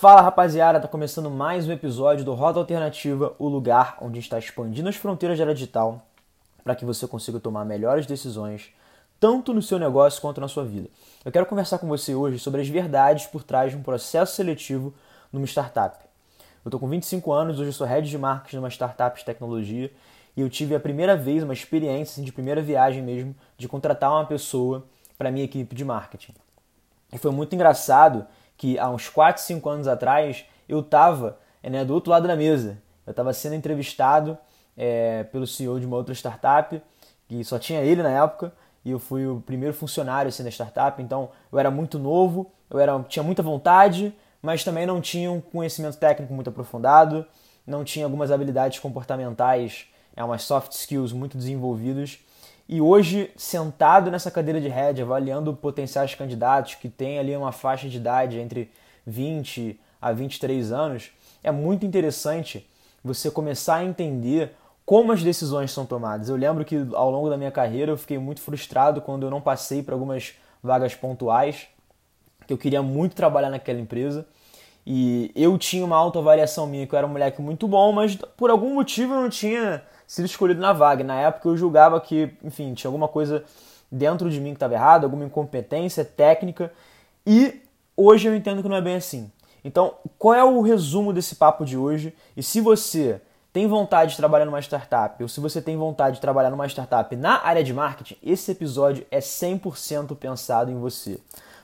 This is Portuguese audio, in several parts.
Fala rapaziada, tá começando mais um episódio do Rota Alternativa, o lugar onde está expandindo as fronteiras da área digital para que você consiga tomar melhores decisões, tanto no seu negócio quanto na sua vida. Eu quero conversar com você hoje sobre as verdades por trás de um processo seletivo numa startup. Eu tô com 25 anos, hoje eu sou head de marketing numa startup de tecnologia e eu tive a primeira vez, uma experiência assim, de primeira viagem mesmo, de contratar uma pessoa para minha equipe de marketing. E foi muito engraçado que há uns 4, 5 anos atrás eu estava né, do outro lado da mesa. Eu estava sendo entrevistado é, pelo CEO de uma outra startup, que só tinha ele na época, e eu fui o primeiro funcionário assim, da startup, então eu era muito novo, eu era, tinha muita vontade, mas também não tinha um conhecimento técnico muito aprofundado, não tinha algumas habilidades comportamentais é umas soft skills muito desenvolvidas. E hoje, sentado nessa cadeira de head, avaliando potenciais candidatos que têm ali uma faixa de idade entre 20 a 23 anos, é muito interessante você começar a entender como as decisões são tomadas. Eu lembro que ao longo da minha carreira eu fiquei muito frustrado quando eu não passei para algumas vagas pontuais, que eu queria muito trabalhar naquela empresa. E eu tinha uma autoavaliação minha que eu era um moleque muito bom, mas por algum motivo eu não tinha sido escolhido na vaga. Na época eu julgava que, enfim, tinha alguma coisa dentro de mim que estava errado, alguma incompetência técnica, e hoje eu entendo que não é bem assim. Então, qual é o resumo desse papo de hoje? E se você tem vontade de trabalhar numa startup, ou se você tem vontade de trabalhar numa startup na área de marketing, esse episódio é 100% pensado em você.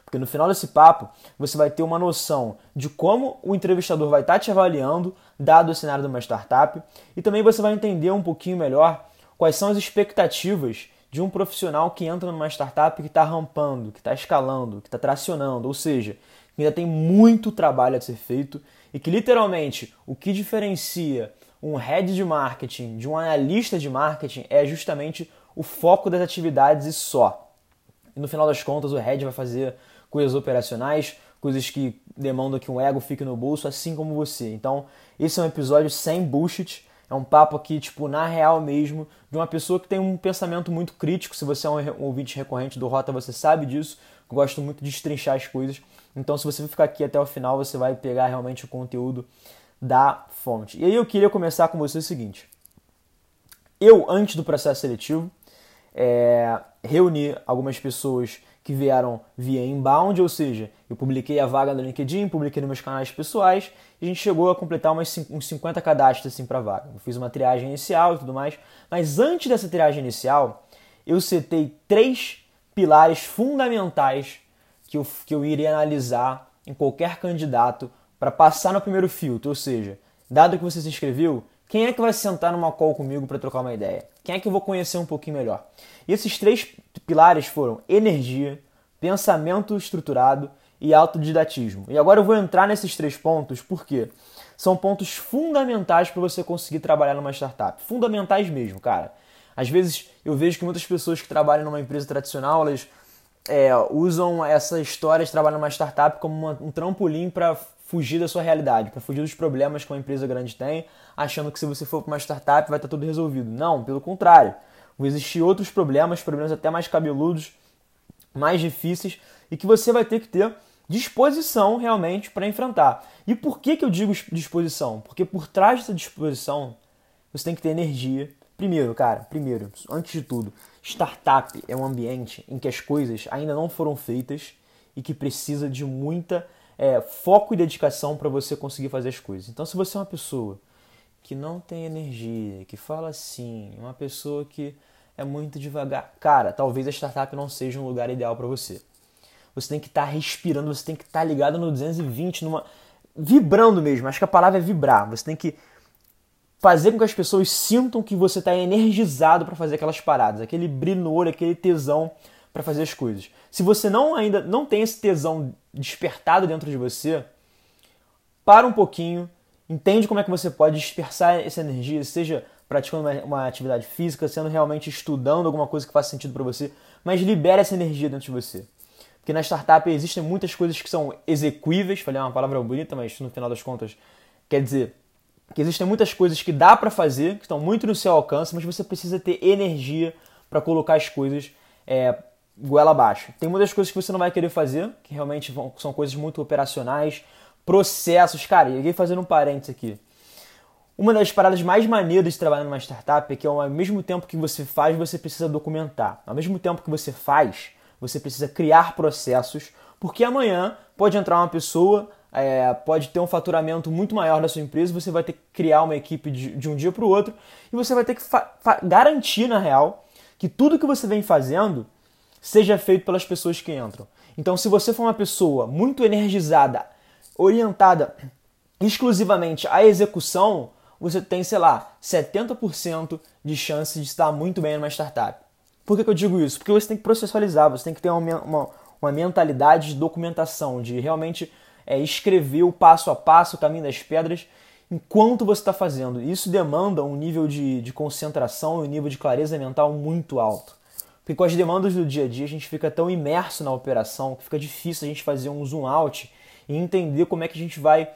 Porque no final desse papo, você vai ter uma noção de como o entrevistador vai estar te avaliando, dado o cenário de uma startup, e também você vai entender um pouquinho melhor quais são as expectativas de um profissional que entra numa startup que está rampando, que está escalando, que está tracionando, ou seja, ainda tem muito trabalho a ser feito e que literalmente o que diferencia um head de marketing de um analista de marketing é justamente o foco das atividades e só. E no final das contas, o head vai fazer coisas operacionais, coisas que demandam que um ego fique no bolso, assim como você. Então, esse é um episódio sem bullshit. É um papo aqui, tipo, na real mesmo, de uma pessoa que tem um pensamento muito crítico. Se você é um ouvinte recorrente do Rota, você sabe disso. Gosto muito de destrinchar as coisas. Então, se você ficar aqui até o final, você vai pegar realmente o conteúdo da fonte. E aí eu queria começar com você o seguinte. Eu, antes do processo seletivo, é, reuni algumas pessoas que vieram via inbound, ou seja, eu publiquei a vaga no LinkedIn, publiquei nos meus canais pessoais e a gente chegou a completar umas, uns 50 cadastros assim, para vaga. Eu fiz uma triagem inicial e tudo mais, mas antes dessa triagem inicial, eu setei três pilares fundamentais que eu, que eu iria analisar em qualquer candidato para passar no primeiro filtro, ou seja, dado que você se inscreveu, quem é que vai sentar numa call comigo para trocar uma ideia? Quem é que eu vou conhecer um pouquinho melhor? E esses três pilares foram energia, pensamento estruturado e autodidatismo. E agora eu vou entrar nesses três pontos porque são pontos fundamentais para você conseguir trabalhar numa startup. Fundamentais mesmo, cara. Às vezes eu vejo que muitas pessoas que trabalham numa empresa tradicional, elas é, usam essa história de trabalhar numa startup como uma, um trampolim para fugir da sua realidade, para fugir dos problemas que uma empresa grande tem, achando que se você for para uma startup vai estar tudo resolvido. Não, pelo contrário. Vão existir outros problemas, problemas até mais cabeludos, mais difíceis e que você vai ter que ter disposição realmente para enfrentar. E por que, que eu digo disposição? Porque por trás dessa disposição você tem que ter energia. Primeiro, cara, primeiro, antes de tudo, startup é um ambiente em que as coisas ainda não foram feitas e que precisa de muita é, foco e dedicação para você conseguir fazer as coisas. Então, se você é uma pessoa que não tem energia, que fala assim, uma pessoa que é muito devagar, cara, talvez a startup não seja um lugar ideal para você. Você tem que estar tá respirando, você tem que estar tá ligado no 220, numa vibrando mesmo. Acho que a palavra é vibrar. Você tem que fazer com que as pessoas sintam que você está energizado para fazer aquelas paradas, aquele brilho no olho, aquele tesão para fazer as coisas. Se você não ainda não tem esse tesão despertado dentro de você, para um pouquinho, entende como é que você pode dispersar essa energia, seja praticando uma, uma atividade física, sendo realmente estudando alguma coisa que faça sentido para você, mas libere essa energia dentro de você. Porque na startup existem muitas coisas que são execuíveis, falei uma palavra bonita, mas no final das contas quer dizer que existem muitas coisas que dá para fazer, que estão muito no seu alcance, mas você precisa ter energia para colocar as coisas é, goela abaixo. Tem muitas coisas que você não vai querer fazer, que realmente vão, são coisas muito operacionais, processos. Cara, eu ia fazendo um parênteses aqui. Uma das paradas mais maneiras de trabalhar numa startup é que ao mesmo tempo que você faz, você precisa documentar. Ao mesmo tempo que você faz, você precisa criar processos, porque amanhã pode entrar uma pessoa, é, pode ter um faturamento muito maior da sua empresa, você vai ter que criar uma equipe de, de um dia para o outro e você vai ter que garantir, na real, que tudo que você vem fazendo seja feito pelas pessoas que entram. Então, se você for uma pessoa muito energizada, orientada exclusivamente à execução, você tem, sei lá, 70% de chance de estar muito bem numa startup. Por que, que eu digo isso? Porque você tem que processualizar, você tem que ter uma, uma, uma mentalidade de documentação, de realmente é, escrever o passo a passo, o caminho das pedras, enquanto você está fazendo. Isso demanda um nível de, de concentração e um nível de clareza mental muito alto. Porque com as demandas do dia a dia a gente fica tão imerso na operação que fica difícil a gente fazer um zoom out e entender como é que a gente vai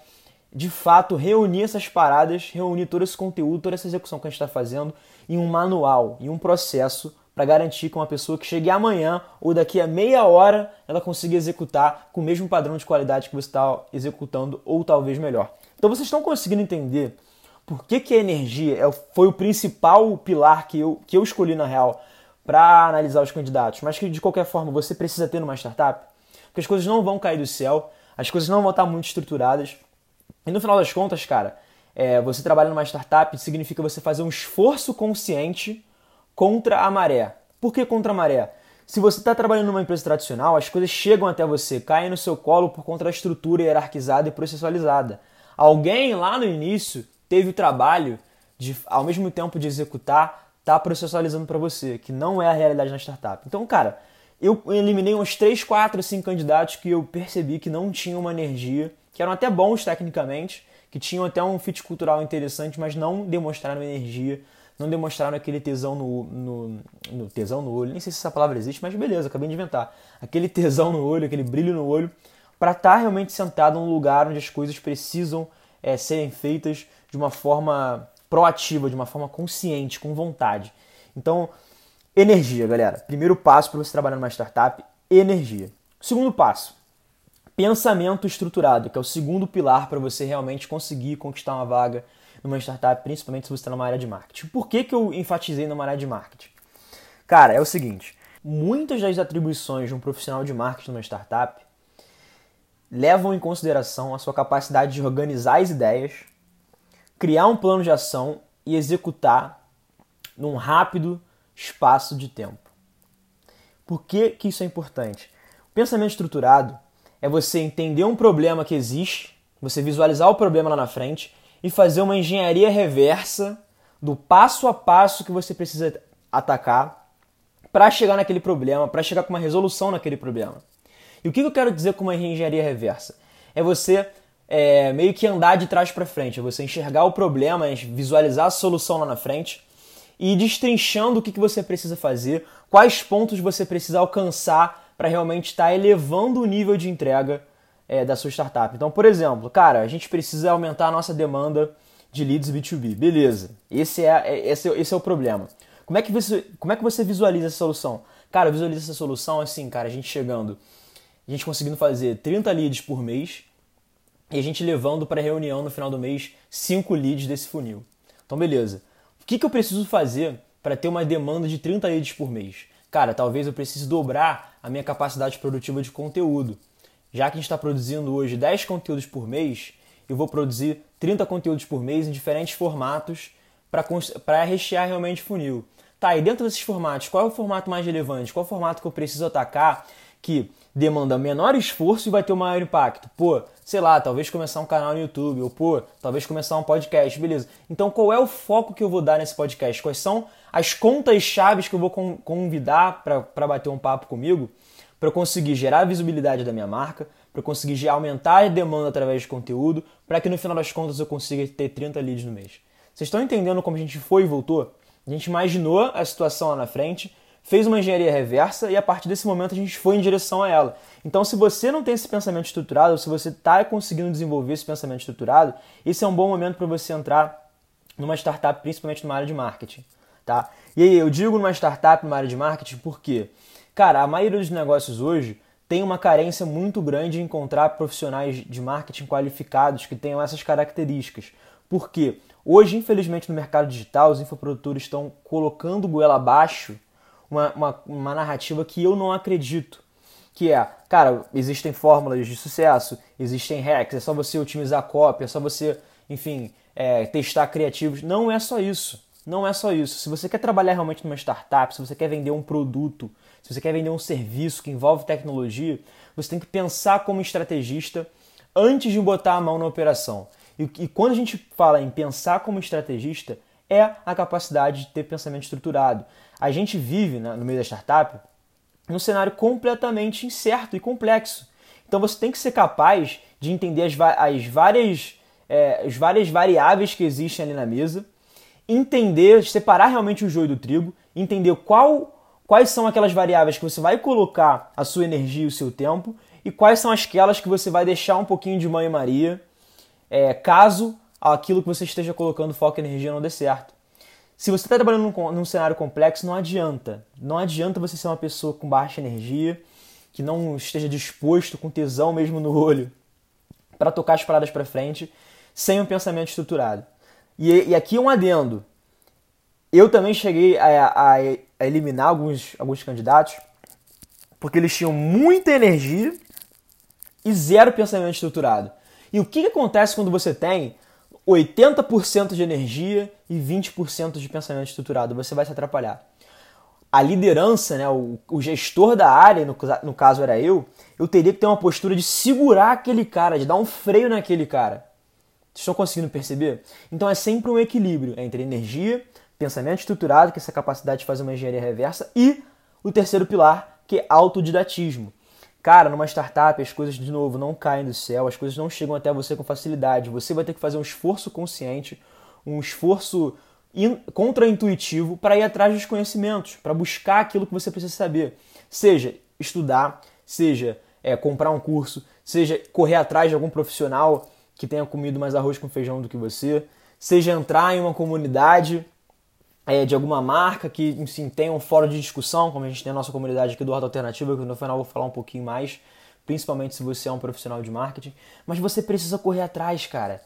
de fato reunir essas paradas, reunir todo esse conteúdo, toda essa execução que a gente está fazendo em um manual, em um processo para garantir que uma pessoa que chegue amanhã ou daqui a meia hora ela consiga executar com o mesmo padrão de qualidade que você está executando ou talvez melhor. Então vocês estão conseguindo entender por que, que a energia é foi o principal pilar que eu, que eu escolhi na real para analisar os candidatos, mas que de qualquer forma você precisa ter numa startup, porque as coisas não vão cair do céu, as coisas não vão estar muito estruturadas e no final das contas, cara, é, você trabalha numa startup significa você fazer um esforço consciente contra a maré. Por que contra a maré? Se você está trabalhando numa empresa tradicional, as coisas chegam até você, caem no seu colo por conta da estrutura hierarquizada e processualizada. Alguém lá no início teve o trabalho de, ao mesmo tempo de executar, tá processualizando para você, que não é a realidade na startup. Então, cara, eu eliminei uns 3, 4, 5 candidatos que eu percebi que não tinham uma energia, que eram até bons tecnicamente, que tinham até um fit cultural interessante, mas não demonstraram energia, não demonstraram aquele tesão no, no, no, tesão no olho, nem sei se essa palavra existe, mas beleza, acabei de inventar. Aquele tesão no olho, aquele brilho no olho, para estar tá realmente sentado num lugar onde as coisas precisam é, serem feitas de uma forma proativa, de uma forma consciente, com vontade. Então, energia, galera. Primeiro passo para você trabalhar numa startup, energia. Segundo passo, pensamento estruturado, que é o segundo pilar para você realmente conseguir conquistar uma vaga numa startup, principalmente se você está numa área de marketing. Por que, que eu enfatizei numa área de marketing? Cara, é o seguinte: muitas das atribuições de um profissional de marketing numa startup levam em consideração a sua capacidade de organizar as ideias, criar um plano de ação e executar num rápido espaço de tempo. Por que, que isso é importante? O pensamento estruturado é você entender um problema que existe, você visualizar o problema lá na frente e fazer uma engenharia reversa do passo a passo que você precisa atacar para chegar naquele problema, para chegar com uma resolução naquele problema. E o que eu quero dizer com uma engenharia reversa? É você é, meio que andar de trás para frente, é você enxergar o problema, visualizar a solução lá na frente e ir destrinchando o que, que você precisa fazer, quais pontos você precisa alcançar para realmente estar tá elevando o nível de entrega é, da sua startup. Então, por exemplo, cara, a gente precisa aumentar a nossa demanda de leads B2B. Beleza, esse é, é, esse, é, esse é o problema. Como é, que você, como é que você visualiza essa solução? Cara, visualiza essa solução assim, cara, a gente chegando, a gente conseguindo fazer 30 leads por mês e a gente levando para reunião no final do mês 5 leads desse funil. Então, beleza. O que, que eu preciso fazer para ter uma demanda de 30 leads por mês? Cara, talvez eu precise dobrar a minha capacidade produtiva de conteúdo. Já que a gente está produzindo hoje 10 conteúdos por mês, eu vou produzir 30 conteúdos por mês em diferentes formatos para rechear realmente funil. Tá, e dentro desses formatos, qual é o formato mais relevante? Qual é o formato que eu preciso atacar que demanda menor esforço e vai ter o maior impacto? Pô, sei lá, talvez começar um canal no YouTube, ou pô, talvez começar um podcast, beleza. Então qual é o foco que eu vou dar nesse podcast? Quais são as contas chaves que eu vou convidar para bater um papo comigo? para eu conseguir gerar a visibilidade da minha marca, para eu conseguir aumentar a demanda através de conteúdo, para que no final das contas eu consiga ter 30 leads no mês. Vocês estão entendendo como a gente foi e voltou? A gente imaginou a situação lá na frente, fez uma engenharia reversa e a partir desse momento a gente foi em direção a ela. Então, se você não tem esse pensamento estruturado, se você está conseguindo desenvolver esse pensamento estruturado, esse é um bom momento para você entrar numa startup, principalmente numa área de marketing. Tá? E aí, eu digo numa startup, numa área de marketing, por quê? Cara, a maioria dos negócios hoje tem uma carência muito grande em encontrar profissionais de marketing qualificados que tenham essas características. Por quê? Hoje, infelizmente, no mercado digital, os infoprodutores estão colocando goela abaixo uma, uma, uma narrativa que eu não acredito. Que é, cara, existem fórmulas de sucesso, existem hacks, é só você otimizar a cópia, é só você, enfim, é, testar criativos. Não é só isso. Não é só isso. Se você quer trabalhar realmente numa startup, se você quer vender um produto, se você quer vender um serviço que envolve tecnologia, você tem que pensar como estrategista antes de botar a mão na operação. E, e quando a gente fala em pensar como estrategista, é a capacidade de ter pensamento estruturado. A gente vive né, no meio da startup num cenário completamente incerto e complexo. Então você tem que ser capaz de entender as, as várias, é, as várias variáveis que existem ali na mesa, entender, separar realmente o joio do trigo, entender qual quais são aquelas variáveis que você vai colocar a sua energia e o seu tempo e quais são aquelas que você vai deixar um pouquinho de mãe Maria, é, caso aquilo que você esteja colocando foco e energia não dê certo. Se você está trabalhando num, num, cenário complexo, não adianta. Não adianta você ser uma pessoa com baixa energia, que não esteja disposto, com tesão mesmo no olho, para tocar as paradas para frente, sem um pensamento estruturado. E, e aqui um adendo. Eu também cheguei a, a, a eliminar alguns, alguns candidatos porque eles tinham muita energia e zero pensamento estruturado. E o que, que acontece quando você tem 80% de energia e 20% de pensamento estruturado? Você vai se atrapalhar. A liderança, né, o, o gestor da área, no, no caso era eu, eu teria que ter uma postura de segurar aquele cara, de dar um freio naquele cara. Vocês estão conseguindo perceber? Então é sempre um equilíbrio entre energia, pensamento estruturado, que é essa capacidade de fazer uma engenharia reversa, e o terceiro pilar, que é autodidatismo. Cara, numa startup as coisas, de novo, não caem do céu, as coisas não chegam até você com facilidade. Você vai ter que fazer um esforço consciente, um esforço contraintuitivo para ir atrás dos conhecimentos, para buscar aquilo que você precisa saber. Seja estudar, seja é, comprar um curso, seja correr atrás de algum profissional que tenha comido mais arroz com feijão do que você, seja entrar em uma comunidade é, de alguma marca que enfim, tenha um fórum de discussão, como a gente tem a nossa comunidade aqui do Horta Alternativa, que no final eu vou falar um pouquinho mais, principalmente se você é um profissional de marketing. Mas você precisa correr atrás, cara.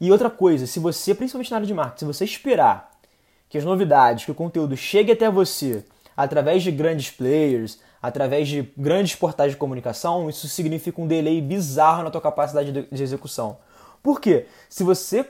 E outra coisa, se você, principalmente na área de marketing, se você esperar que as novidades, que o conteúdo chegue até você através de grandes players, através de grandes portais de comunicação, isso significa um delay bizarro na tua capacidade de execução. Por quê? Se você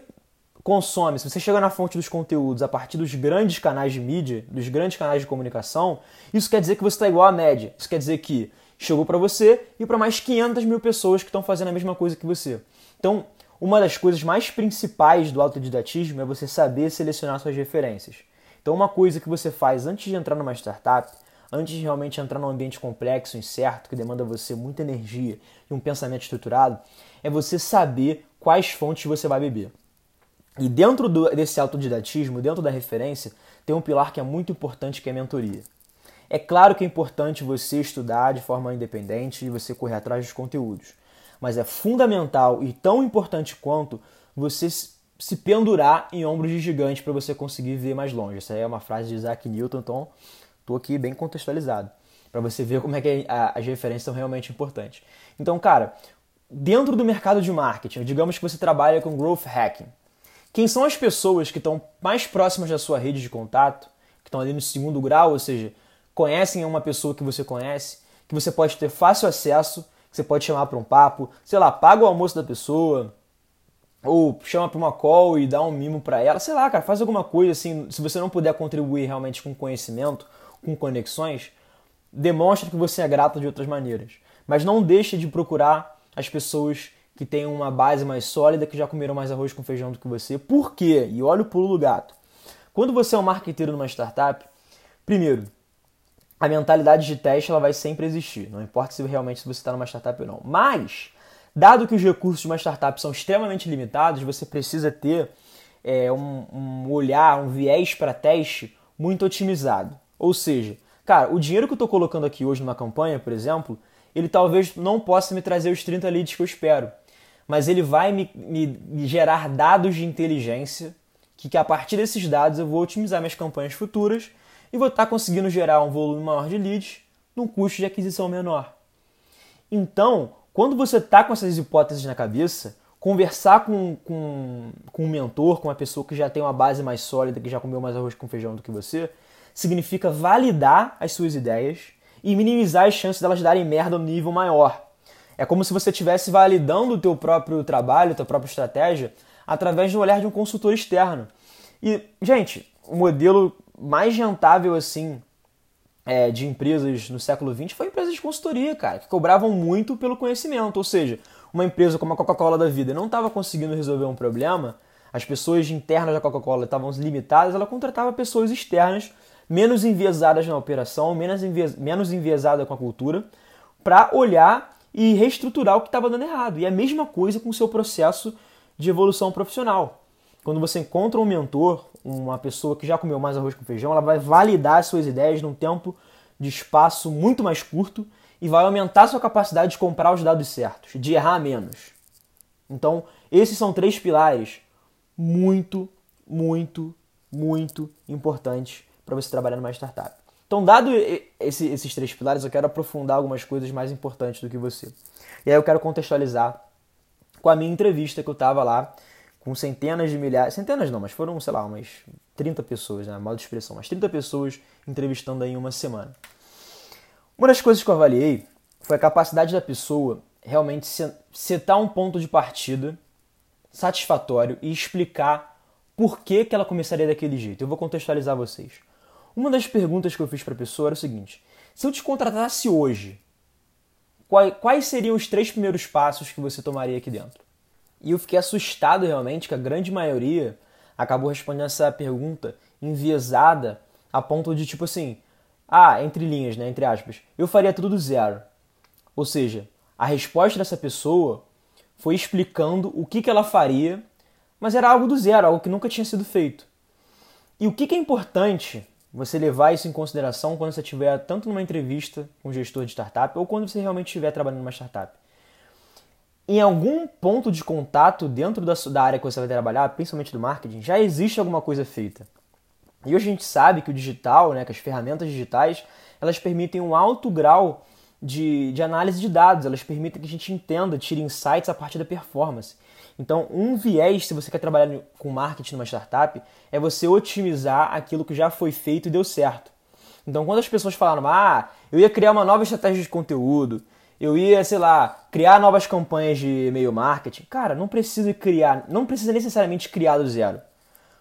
consome, se você chega na fonte dos conteúdos a partir dos grandes canais de mídia, dos grandes canais de comunicação, isso quer dizer que você está igual à média. Isso quer dizer que chegou para você e para mais 500 mil pessoas que estão fazendo a mesma coisa que você. Então, uma das coisas mais principais do autodidatismo é você saber selecionar suas referências. Então, uma coisa que você faz antes de entrar numa startup, antes de realmente entrar num ambiente complexo, incerto, que demanda você muita energia e um pensamento estruturado, é você saber quais fontes você vai beber. E dentro do, desse autodidatismo, dentro da referência, tem um pilar que é muito importante que é a mentoria. É claro que é importante você estudar de forma independente e você correr atrás dos conteúdos, mas é fundamental e tão importante quanto você se pendurar em ombros de gigante para você conseguir ver mais longe. Essa é uma frase de Isaac Newton, então estou aqui bem contextualizado para você ver como é que as referências são realmente importantes. Então, cara, dentro do mercado de marketing, digamos que você trabalha com growth hacking. Quem são as pessoas que estão mais próximas da sua rede de contato, que estão ali no segundo grau, ou seja, conhecem uma pessoa que você conhece, que você pode ter fácil acesso, que você pode chamar para um papo, sei lá, paga o almoço da pessoa, ou chama para uma call e dá um mimo para ela, sei lá, cara, faz alguma coisa assim. Se você não puder contribuir realmente com conhecimento, com conexões, demonstra que você é grato de outras maneiras. Mas não deixe de procurar as pessoas que têm uma base mais sólida, que já comeram mais arroz com feijão do que você. Por quê? E olha o pulo do gato. Quando você é um marqueteiro numa startup, primeiro, a mentalidade de teste ela vai sempre existir, não importa se realmente se você está numa startup ou não. Mas, dado que os recursos de uma startup são extremamente limitados, você precisa ter é, um, um olhar, um viés para teste muito otimizado. Ou seja, cara, o dinheiro que eu estou colocando aqui hoje numa campanha, por exemplo, ele talvez não possa me trazer os 30 leads que eu espero mas ele vai me, me gerar dados de inteligência que, que a partir desses dados eu vou otimizar minhas campanhas futuras e vou estar conseguindo gerar um volume maior de leads num custo de aquisição menor. Então, quando você está com essas hipóteses na cabeça, conversar com, com, com um mentor, com uma pessoa que já tem uma base mais sólida, que já comeu mais arroz com feijão do que você, significa validar as suas ideias e minimizar as chances delas darem merda no nível maior. É como se você estivesse validando o teu próprio trabalho, a tua própria estratégia, através do olhar de um consultor externo. E, gente, o modelo mais rentável, assim, é, de empresas no século XX foi empresas de consultoria, cara, que cobravam muito pelo conhecimento. Ou seja, uma empresa como a Coca-Cola da vida não estava conseguindo resolver um problema, as pessoas internas da Coca-Cola estavam limitadas, ela contratava pessoas externas, menos enviesadas na operação, menos, envies, menos enviesadas com a cultura, para olhar e reestruturar o que estava dando errado. E é a mesma coisa com o seu processo de evolução profissional. Quando você encontra um mentor, uma pessoa que já comeu mais arroz com feijão, ela vai validar as suas ideias num tempo de espaço muito mais curto e vai aumentar sua capacidade de comprar os dados certos, de errar menos. Então, esses são três pilares muito, muito, muito importantes para você trabalhar numa startup. Então, dado esse, esses três pilares, eu quero aprofundar algumas coisas mais importantes do que você. E aí eu quero contextualizar com a minha entrevista que eu estava lá com centenas de milhares, centenas não, mas foram, sei lá, umas 30 pessoas, né, modo de expressão, umas 30 pessoas entrevistando aí em uma semana. Uma das coisas que eu avaliei foi a capacidade da pessoa realmente setar um ponto de partida satisfatório e explicar por que, que ela começaria daquele jeito. Eu vou contextualizar vocês. Uma das perguntas que eu fiz para a pessoa era o seguinte: se eu te contratasse hoje, quais seriam os três primeiros passos que você tomaria aqui dentro? E eu fiquei assustado realmente que a grande maioria acabou respondendo essa pergunta enviesada a ponto de tipo assim, ah, entre linhas, né, entre aspas, eu faria tudo do zero. Ou seja, a resposta dessa pessoa foi explicando o que, que ela faria, mas era algo do zero, algo que nunca tinha sido feito. E o que, que é importante você levar isso em consideração quando você estiver tanto numa entrevista com um gestor de startup ou quando você realmente estiver trabalhando numa startup? em algum ponto de contato dentro da, da área que você vai trabalhar, principalmente do marketing, já existe alguma coisa feita. E hoje a gente sabe que o digital, né, que as ferramentas digitais, elas permitem um alto grau de, de análise de dados, elas permitem que a gente entenda, tire insights a partir da performance. Então, um viés, se você quer trabalhar com marketing numa startup, é você otimizar aquilo que já foi feito e deu certo. Então, quando as pessoas falaram, ah, eu ia criar uma nova estratégia de conteúdo, eu ia, sei lá, criar novas campanhas de e-mail marketing. Cara, não precisa criar, não precisa necessariamente criar do zero.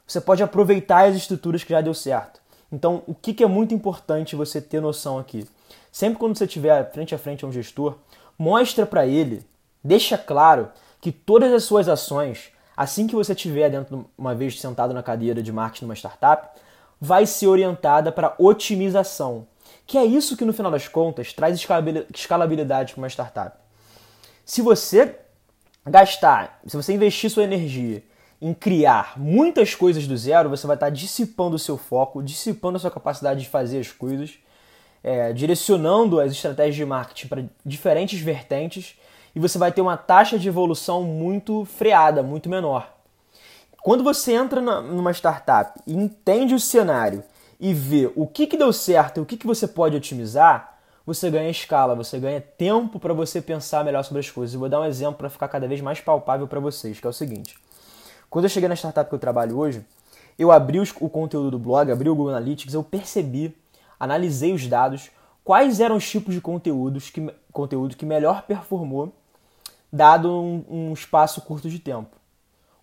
Você pode aproveitar as estruturas que já deu certo. Então, o que é muito importante você ter noção aqui? Sempre quando você estiver frente a frente a um gestor, mostra para ele, deixa claro que todas as suas ações, assim que você estiver dentro uma vez sentado na cadeira de marketing numa startup, vai ser orientada para otimização que é isso que no final das contas traz escalabilidade para uma startup. Se você gastar, se você investir sua energia em criar muitas coisas do zero, você vai estar dissipando o seu foco, dissipando a sua capacidade de fazer as coisas, é, direcionando as estratégias de marketing para diferentes vertentes e você vai ter uma taxa de evolução muito freada, muito menor. Quando você entra numa startup e entende o cenário e ver o que, que deu certo e o que, que você pode otimizar, você ganha escala, você ganha tempo para você pensar melhor sobre as coisas. Eu vou dar um exemplo para ficar cada vez mais palpável para vocês, que é o seguinte. Quando eu cheguei na startup que eu trabalho hoje, eu abri o conteúdo do blog, abri o Google Analytics, eu percebi, analisei os dados, quais eram os tipos de conteúdos que, conteúdo que melhor performou, dado um, um espaço curto de tempo.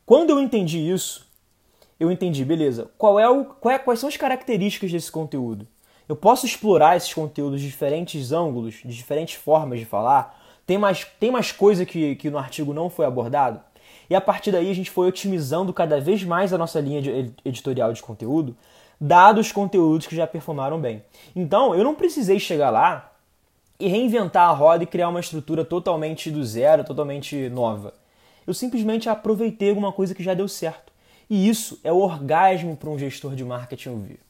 Quando eu entendi isso, eu entendi, beleza. Qual é o, qual é, quais são as características desse conteúdo? Eu posso explorar esses conteúdos de diferentes ângulos, de diferentes formas de falar? Tem mais, tem mais coisa que, que no artigo não foi abordado? E a partir daí a gente foi otimizando cada vez mais a nossa linha de editorial de conteúdo, dados os conteúdos que já performaram bem. Então eu não precisei chegar lá e reinventar a roda e criar uma estrutura totalmente do zero, totalmente nova. Eu simplesmente aproveitei alguma coisa que já deu certo. E isso é o orgasmo para um gestor de marketing ouvir.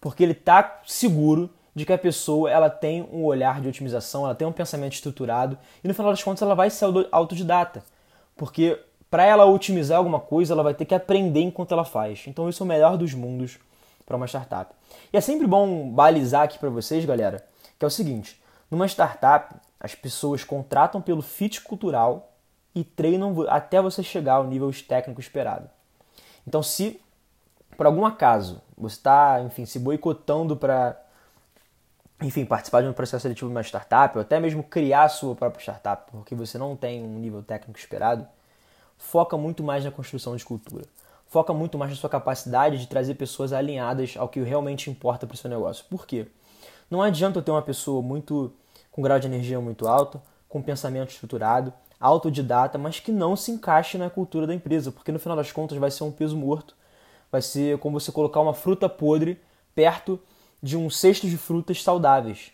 Porque ele está seguro de que a pessoa ela tem um olhar de otimização, ela tem um pensamento estruturado e no final das contas ela vai ser autodidata. Porque para ela otimizar alguma coisa, ela vai ter que aprender enquanto ela faz. Então isso é o melhor dos mundos para uma startup. E é sempre bom balizar aqui para vocês, galera, que é o seguinte: numa startup, As pessoas contratam pelo fit cultural e treinam até você chegar ao nível técnico esperado. Então, se por algum acaso você está, enfim, se boicotando para, enfim, participar de um processo seletivo de uma startup ou até mesmo criar a sua própria startup, porque você não tem um nível técnico esperado, foca muito mais na construção de cultura. Foca muito mais na sua capacidade de trazer pessoas alinhadas ao que realmente importa para o seu negócio. Por quê? Não adianta eu ter uma pessoa muito com grau de energia muito alto, com pensamento estruturado, autodidata, mas que não se encaixe na cultura da empresa, porque no final das contas vai ser um peso morto. Vai ser como você colocar uma fruta podre perto de um cesto de frutas saudáveis.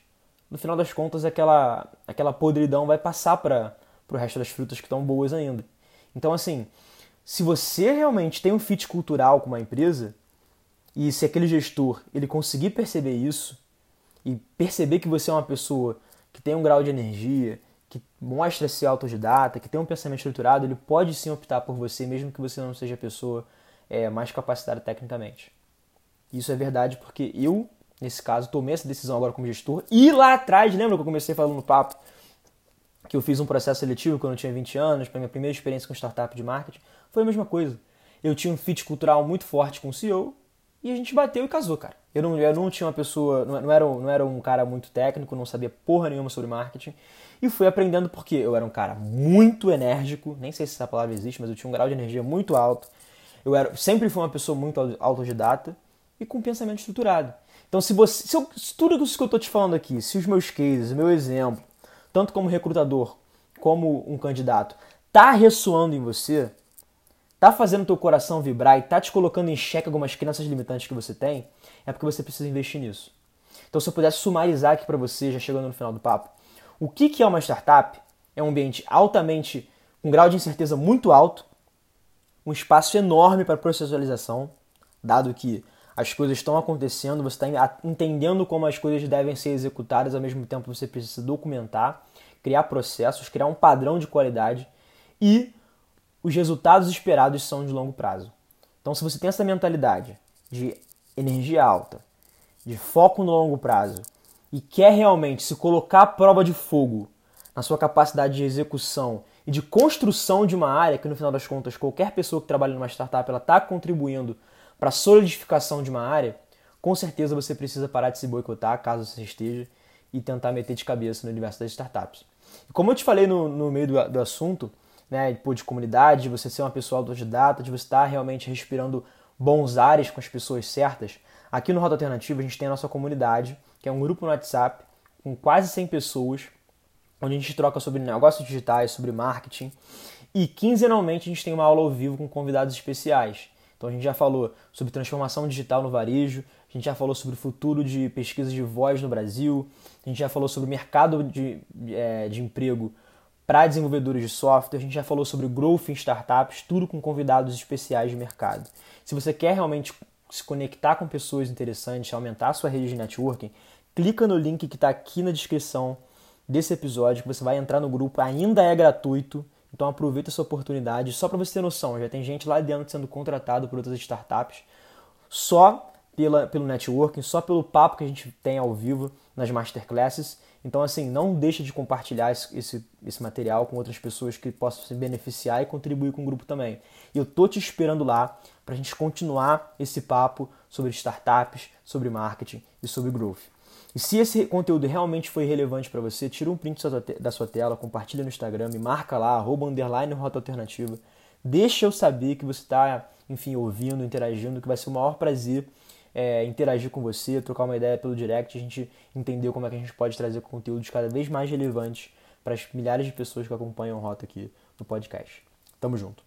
No final das contas, aquela, aquela podridão vai passar para o resto das frutas que estão boas ainda. Então, assim, se você realmente tem um fit cultural com uma empresa, e se aquele gestor ele conseguir perceber isso, e perceber que você é uma pessoa que tem um grau de energia, que mostra ser autodidata, que tem um pensamento estruturado, ele pode sim optar por você, mesmo que você não seja a pessoa é, mais capacitada tecnicamente. Isso é verdade porque eu, nesse caso, tomei essa decisão agora como gestor. E lá atrás, lembra que eu comecei falando no papo que eu fiz um processo seletivo quando eu tinha 20 anos, para minha primeira experiência com startup de marketing? Foi a mesma coisa. Eu tinha um fit cultural muito forte com o CEO e a gente bateu e casou, cara. Eu não, eu não tinha uma pessoa, não era, não era um cara muito técnico, não sabia porra nenhuma sobre marketing. E fui aprendendo porque eu era um cara muito enérgico, nem sei se essa palavra existe, mas eu tinha um grau de energia muito alto. Eu era, sempre fui uma pessoa muito autodidata e com pensamento estruturado. Então, se você, se, eu, se tudo isso que eu estou te falando aqui, se os meus cases, o meu exemplo, tanto como recrutador como um candidato, tá ressoando em você, tá fazendo teu coração vibrar e tá te colocando em xeque algumas crenças limitantes que você tem, é porque você precisa investir nisso. Então, se eu pudesse sumarizar aqui para você, já chegando no final do papo, o que, que é uma startup? É um ambiente altamente, com um grau de incerteza muito alto, um espaço enorme para processualização, dado que as coisas estão acontecendo, você está entendendo como as coisas devem ser executadas, ao mesmo tempo você precisa documentar, criar processos, criar um padrão de qualidade e os resultados esperados são de longo prazo. Então, se você tem essa mentalidade de energia alta, de foco no longo prazo e quer realmente se colocar à prova de fogo na sua capacidade de execução e de construção de uma área, que no final das contas qualquer pessoa que trabalha numa startup ela está contribuindo para solidificação de uma área, com certeza você precisa parar de se boicotar, caso você esteja, e tentar meter de cabeça no universo das startups. E como eu te falei no, no meio do, do assunto, né, de comunidade, de você ser uma pessoa autodidata, de você estar realmente respirando bons ares com as pessoas certas, aqui no Rota Alternativa a gente tem a nossa comunidade, que é um grupo no WhatsApp com quase 100 pessoas, onde a gente troca sobre negócios digitais, sobre marketing, e quinzenalmente a gente tem uma aula ao vivo com convidados especiais. Então a gente já falou sobre transformação digital no varejo, a gente já falou sobre o futuro de pesquisa de voz no Brasil, a gente já falou sobre o mercado de, é, de emprego para desenvolvedores de software, a gente já falou sobre growth em startups, tudo com convidados especiais de mercado. Se você quer realmente se conectar com pessoas interessantes, aumentar a sua rede de networking, clica no link que está aqui na descrição desse episódio, que você vai entrar no grupo, ainda é gratuito, então aproveita essa oportunidade. Só para você ter noção, já tem gente lá dentro sendo contratado por outras startups, só pela, pelo networking, só pelo papo que a gente tem ao vivo nas masterclasses. Então, assim, não deixe de compartilhar esse, esse, esse, material com outras pessoas que possam se beneficiar e contribuir com o grupo também. E eu tô te esperando lá para a gente continuar esse papo sobre startups, sobre marketing e sobre growth. E se esse conteúdo realmente foi relevante para você, tira um print da sua tela, compartilha no Instagram, me marca lá, arroba underline rota alternativa. Deixa eu saber que você está, enfim, ouvindo, interagindo, que vai ser o maior prazer é, interagir com você, trocar uma ideia pelo direct, a gente entender como é que a gente pode trazer conteúdos cada vez mais relevantes para as milhares de pessoas que acompanham o Rota aqui no podcast. Tamo junto.